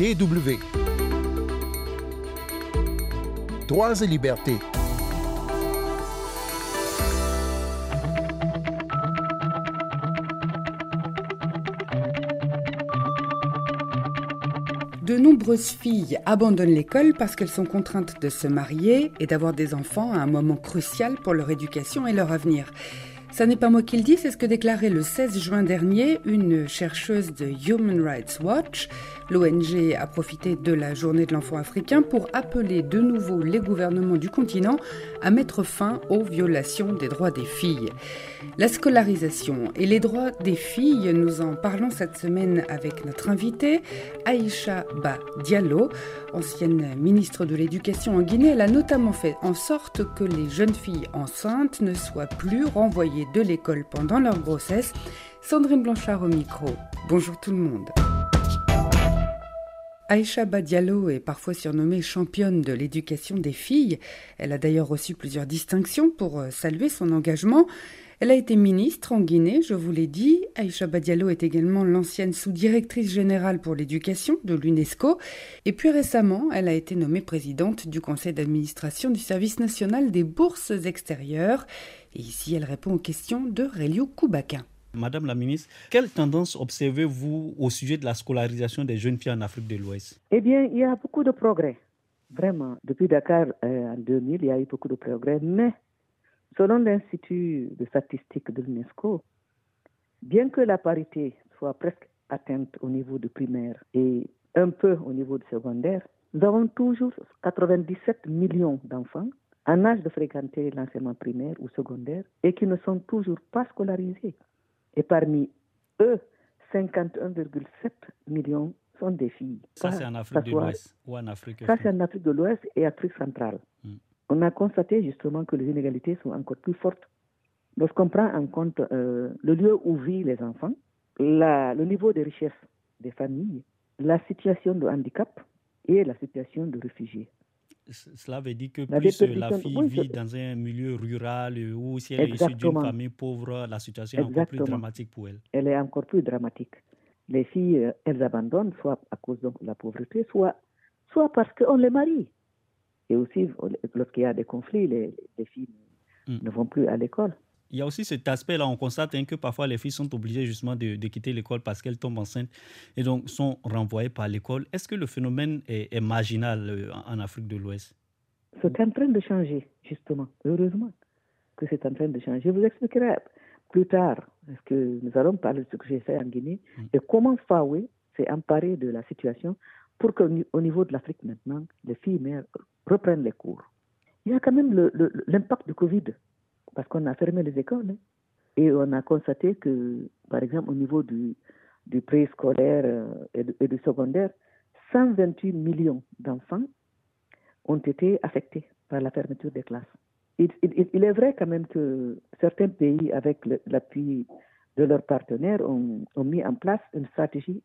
DW. Droits et libertés. De nombreuses filles abandonnent l'école parce qu'elles sont contraintes de se marier et d'avoir des enfants à un moment crucial pour leur éducation et leur avenir. Ça n'est pas moi qui le dis, c'est ce que déclarait le 16 juin dernier une chercheuse de Human Rights Watch. L'ONG a profité de la journée de l'enfant africain pour appeler de nouveau les gouvernements du continent à mettre fin aux violations des droits des filles. La scolarisation et les droits des filles, nous en parlons cette semaine avec notre invitée, Aïcha Ba Diallo, ancienne ministre de l'Éducation en Guinée. Elle a notamment fait en sorte que les jeunes filles enceintes ne soient plus renvoyées de l'école pendant leur grossesse. Sandrine Blanchard au micro. Bonjour tout le monde. Aïcha Badialo est parfois surnommée championne de l'éducation des filles. Elle a d'ailleurs reçu plusieurs distinctions pour euh, saluer son engagement. Elle a été ministre en Guinée, je vous l'ai dit. Aïcha Badialo est également l'ancienne sous-directrice générale pour l'éducation de l'UNESCO. Et puis récemment, elle a été nommée présidente du conseil d'administration du service national des bourses extérieures. Et ici, elle répond aux questions de Rélio Koubakin. Madame la ministre, quelle tendance observez-vous au sujet de la scolarisation des jeunes filles en Afrique de l'Ouest? Eh bien, il y a beaucoup de progrès. Vraiment. Depuis Dakar euh, en 2000, il y a eu beaucoup de progrès. Mais, selon l'Institut de statistique de l'UNESCO, bien que la parité soit presque atteinte au niveau du primaire et un peu au niveau du secondaire, nous avons toujours 97 millions d'enfants en âge de fréquenter l'enseignement primaire ou secondaire et qui ne sont toujours pas scolarisés. Et parmi eux, 51,7 millions sont des filles. Ça, c'est en Afrique de l'Ouest ou en Afrique Ça, c'est en Afrique de l'Ouest et Afrique centrale. Hmm. On a constaté justement que les inégalités sont encore plus fortes. Lorsqu'on prend en compte euh, le lieu où vivent les enfants, la, le niveau de richesse des familles, la situation de handicap et la situation de réfugiés. Cela veut dire que plus la fille vit dans un milieu rural ou si elle est issue d'une famille pauvre, la situation est encore plus dramatique pour elle. Elle est encore plus dramatique. Les filles, euh, elles abandonnent soit à cause de la pauvreté, soit, soit parce qu'on les marie. Et aussi, lorsqu'il y a des conflits, les, filles hmm. ne vont plus à l'école il y a aussi cet aspect-là. On constate hein, que parfois les filles sont obligées justement de, quitter l'école parce qu'elles tombent enceintes et donc sont renvoyées par l'école. Est-ce que le phénomène est, marginal euh, en Afrique de l'Ouest? C'est en train de changer, justement. Heureusement que c'est en train de changer. Je vous expliquerai plus tard, parce que nous allons parler de ce que j'ai fait en Guinée mm. et comment Fawe s'est emparé de la situation pour qu'au niveau de l'Afrique maintenant, les filles mères reprennent les cours. Il y a quand même l'impact du Covid parce qu'on a fermé les écoles. Hein. Et on a constaté que, par exemple, au niveau du, du préscolaire euh, et, du secondaire, 128 millions d'enfants ont été affectés par la fermeture des classes. Il, est vrai quand même que certains pays, avec l'appui de leurs partenaires, ont, mis en place une stratégie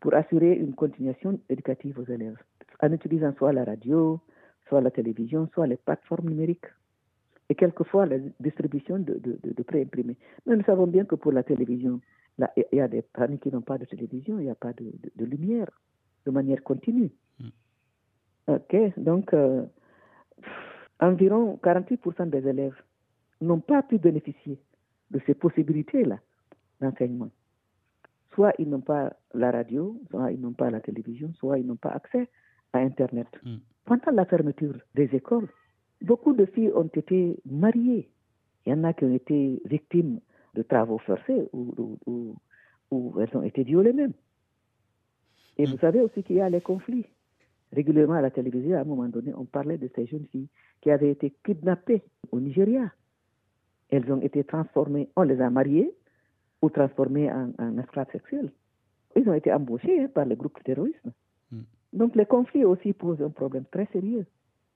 pour assurer une continuation éducative aux élèves, en utilisant soit la radio, soit la télévision, soit les plateformes numériques et quelquefois la distribution de, de, de, préimprimés. Mais nous savons bien que pour la télévision, il y a des familles qui n'ont pas de télévision, il n'y a pas de, lumière de manière continue. Mm. OK, donc euh, environ 48% des élèves n'ont pas pu bénéficier de ces possibilités-là d'enseignement. Soit ils n'ont pas la radio, soit ils n'ont pas la télévision, soit ils n'ont pas accès à Internet. Mm. Pendant la fermeture des écoles, Beaucoup de filles ont été mariées. Il y en a qui ont été victimes de travaux forcés ou, elles ont été violées même. Et vous mm. savez aussi qu'il y a les conflits. Régulièrement à la télévision, à un moment donné, on parlait de ces jeunes filles qui avaient été kidnappées au Nigeria. Elles ont été transformées, on les a mariées ou transformées en, esclaves sexuels. Ils ont été embauchés hein, par les groupes terroristes. Mm. Donc les conflits aussi posent un problème très sérieux.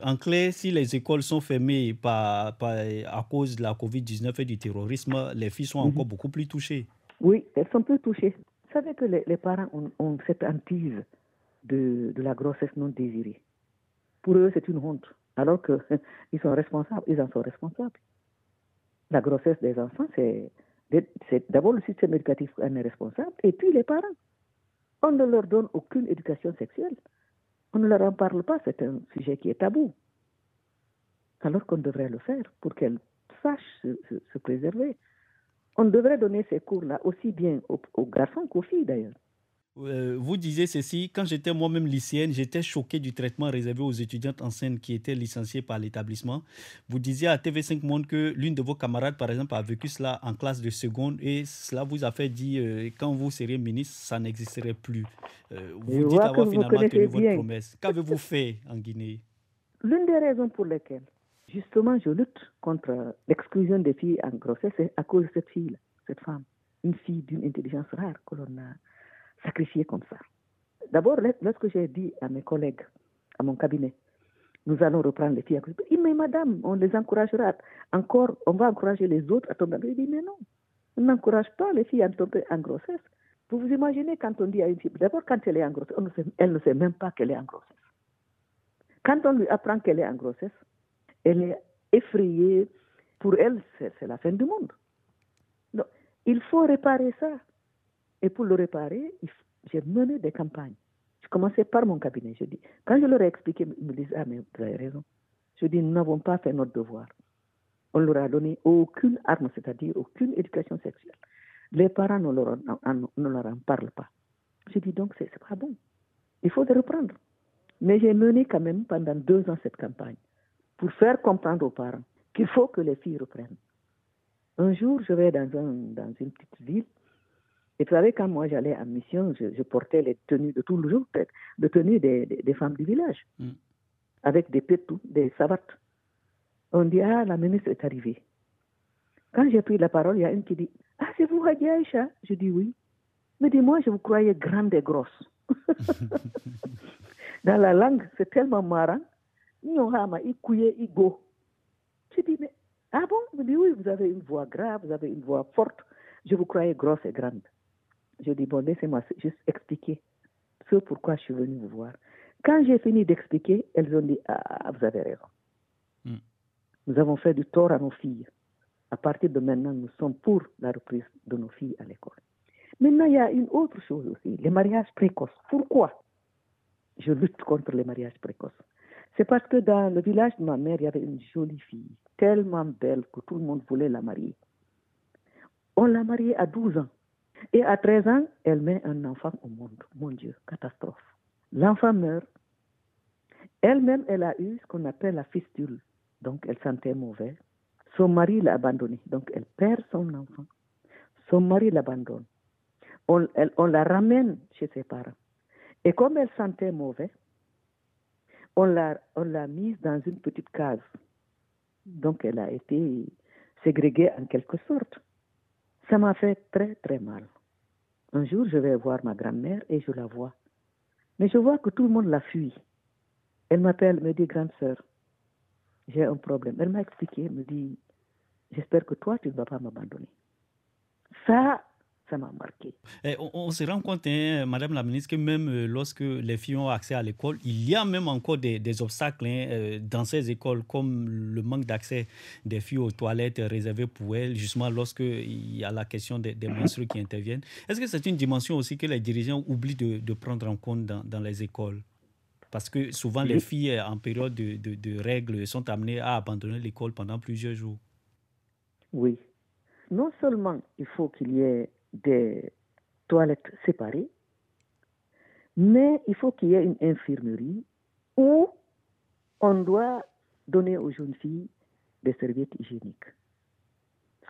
En clair, si les écoles sont fermées par, à cause de la COVID-19 et du terrorisme, les filles sont encore mhm. beaucoup plus touchées. Oui, elles sont plus touchées. Vous savez que les, parents ont, cette hantise de, de, la grossesse non désirée. Pour eux, c'est une honte, alors qu'ils sont responsables, ils en sont responsables. La grossesse des enfants, c'est d'abord le système éducatif qui en est responsable, et puis les parents. On ne leur donne aucune éducation sexuelle. On ne leur en parle pas, c'est un sujet qui est tabou. Alors qu'on devrait le faire pour qu'elles sachent se, préserver. On devrait donner ces cours-là aussi bien aux garçons qu'aux filles d'ailleurs. Euh, vous disiez ceci, quand j'étais moi-même lycéenne, j'étais choqué du traitement réservé aux étudiantes enceintes qui étaient licenciées par l'établissement. Vous disiez à TV5 Monde que l'une de vos camarades, par exemple, a vécu cela en classe de seconde et cela vous a fait dire, euh, quand vous seriez ministre, ça n'existerait plus. Euh, vous dites avoir finalement tenu votre promesse. Qu'avez-vous fait en Guinée? L'une des raisons pour lesquelles, justement, je lutte contre l'exclusion des filles en grossesse, c'est à cause de cette fille cette femme. Une fille d'une intelligence rare que l'on a sacrifier comme ça. D'abord, lorsque j'ai dit à mes collègues, à mon cabinet, nous allons reprendre les filles Il dit, mais madame, on les encouragera. Encore, on va encourager les autres à tomber. Il dit, mais non, on n'encourage pas les filles à tomber en grossesse. Vous vous imaginez quand on dit à une fille, d'abord quand elle est en grossesse, elle ne sait même pas qu'elle est en grossesse. Quand on lui apprend qu'elle est en grossesse, elle est effrayée. Pour elle, c'est la fin du monde. Non, il faut réparer ça. Et pour le réparer, j'ai mené des campagnes. Je commençais par mon cabinet. Je dis, quand je leur ai expliqué, ils me disent, ah, mais vous avez raison. Je dis, nous n'avons pas fait notre devoir. On leur a donné aucune arme, c'est-à-dire aucune éducation sexuelle. Les parents ne leur ne leur en parlent pas. Je dis donc, c'est pas bon. Il faut les reprendre. Mais j'ai mené quand même pendant deux ans cette campagne pour faire comprendre aux parents qu'il faut que les filles reprennent. Un jour, je vais dans, un, dans une petite ville et vous savez, quand moi j'allais en mission, je, portais les tenues de tout le jour, les tenues des, des, femmes du village, mm. avec des pétous, des savates. On dit, ah, la ministre est arrivée. Quand j'ai pris la parole, il y a une qui dit, ah, c'est vous, Hadi Aïcha? Je dis oui. Mais dis-moi, je vous croyais grande et grosse. Dans la langue, c'est tellement marrant. Je dis, mais, ah bon? Je dis oui, vous avez une voix grave, vous avez une voix forte. Je vous croyais grosse et grande. Je dis, bon, laissez-moi juste expliquer ce pourquoi je suis venue vous voir. Quand j'ai fini d'expliquer, elles ont dit, ah, vous avez raison. Hmm. Nous avons fait du tort à nos filles. À partir de maintenant, nous sommes pour la reprise de nos filles à l'école. Maintenant, il y a une autre chose aussi, les mariages précoces. Pourquoi je lutte contre les mariages précoces? C'est parce que dans le village de ma mère, il y avait une jolie fille, tellement belle que tout le monde voulait la marier. On l'a mariée à 12 ans. Et à 13 ans, elle met un enfant au monde. Mon Dieu, catastrophe. L'enfant meurt. Elle-même, elle a eu ce qu'on appelle la fistule. Donc, elle sentait mauvais. Son mari l'a abandonnée. Donc, elle perd son enfant. Son mari l'abandonne. On, on la ramène chez ses parents. Et comme elle sentait mauvais, on l'a, on l'a mise dans une petite case. Donc, elle a été ségrégée en quelque sorte. Ça m'a fait très très mal. Un jour, je vais voir ma grand-mère et je la vois. Mais je vois que tout le monde la fuit. Elle m'appelle, me dit, grande sœur, j'ai un problème. Elle m'a expliqué, me dit, j'espère que toi, tu ne vas pas m'abandonner. Ça, ça m'a marqué. Eh, on, se rend compte, hein, Madame la ministre, que même euh, lorsque les filles ont accès à l'école, il y a même encore des, obstacles hein, euh, dans ces écoles, comme le manque d'accès des filles aux toilettes réservées pour elles, justement lorsqu'il y a la question des, des menstrues qui interviennent. Est-ce que c'est une dimension aussi que les dirigeants oublient de, prendre en compte dans, les écoles? Parce que souvent, les filles en période de, de règles sont amenées à abandonner l'école pendant plusieurs jours. Oui. Non seulement il faut qu'il y ait des toilettes séparées, mais il faut qu'il y ait une infirmerie où on doit donner aux jeunes filles des serviettes hygiéniques.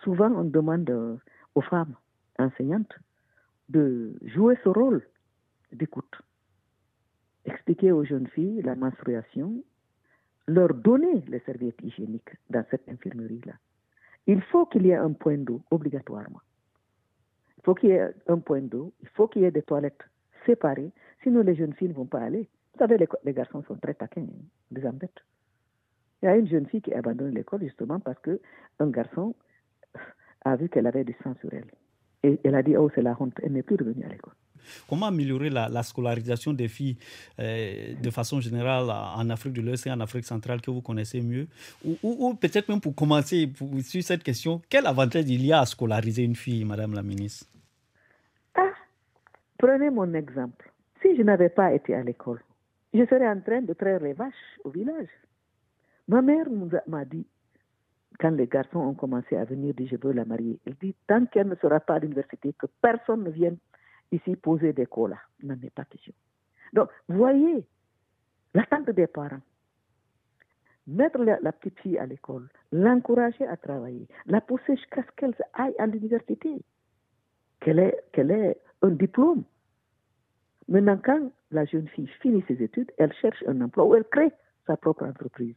Souvent, on demande aux femmes enseignantes de jouer ce rôle d'écoute, expliquer aux jeunes filles la menstruation, leur donner les serviettes hygiéniques dans cette infirmerie-là. Il faut qu'il y ait un point d'eau obligatoirement. Il faut qu'il y ait un point d'eau, il faut qu'il y ait des toilettes séparées, sinon les jeunes filles ne vont pas aller. Vous savez, les, garçons sont très taquins, hein, des embêtes. Il y a une jeune fille qui a abandonné l'école justement parce qu'un garçon a vu qu'elle avait du sang sur elle. Et elle a dit, oh, c'est la honte, elle n'est plus revenue à l'école. Comment améliorer la, scolarisation des filles euh, de façon générale en Afrique de l'Ouest et en Afrique centrale que vous connaissez mieux? Ou, peut-être même pour commencer sur cette question, quel avantage il y a à scolariser une fille, Madame la ministre? Prenez mon exemple. Si je n'avais pas été à l'école, je serais en train de traire les vaches au village. Ma mère m'a dit, quand les garçons ont commencé à venir, dit je veux la marier. Elle dit tant qu'elle ne sera pas à l'université, que personne ne vienne ici poser des colas. N'en est pas question. Donc, voyez l'attente des parents. Mettre la, petite fille à l'école, l'encourager à travailler, la pousser jusqu'à ce qu'elle aille à l'université, qu'elle ait, ait un diplôme. Maintenant, quand la jeune fille finit ses études, elle cherche un emploi ou elle crée sa propre entreprise.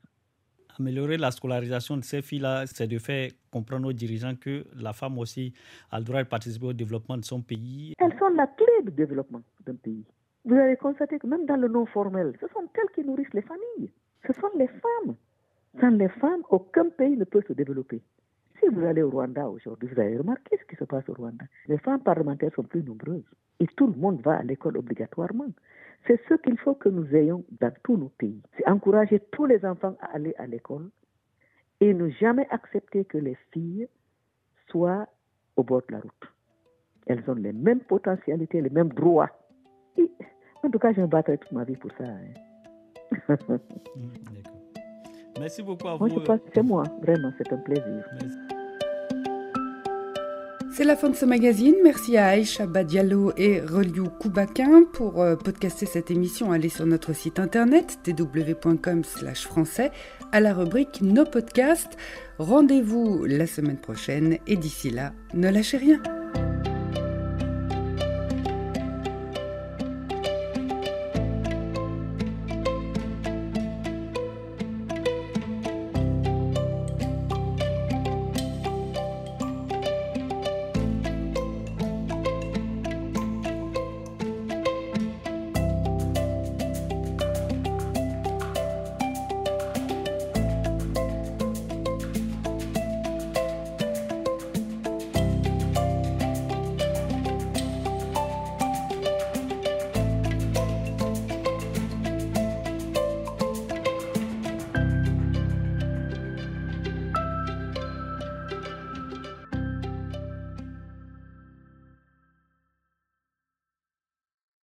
Améliorer la scolarisation de ces filles-là, c'est de faire comprendre aux dirigeants que la femme aussi a le droit de participer au développement de son pays. Elles sont la clé du développement d'un pays. Vous allez constater que même dans le non formel, ce sont elles qui nourrissent les familles. Ce sont les femmes. Sans les femmes, aucun pays ne peut se développer. Si vous allez au Rwanda aujourd'hui, vous avez remarqué ce qui se passe au Rwanda. Les femmes parlementaires sont plus nombreuses et tout le monde va à l'école obligatoirement. C'est ce qu'il faut que nous ayons dans tous nos pays. C'est encourager tous les enfants à aller à l'école et ne jamais accepter que les filles soient au bord de la route. Elles ont les mêmes potentialités, les mêmes droits. en tout cas, je me battrai toute ma vie pour ça. Hein. Merci beaucoup à vous. c'est moi, vraiment, c'est un plaisir. C'est la fin de ce magazine. Merci à Aïcha Badialo et Reliou Koubakin pour euh, podcaster cette émission. Allez sur notre site internet www.com/français à la rubrique Nos podcasts. Rendez-vous la semaine prochaine et d'ici là, ne lâchez rien.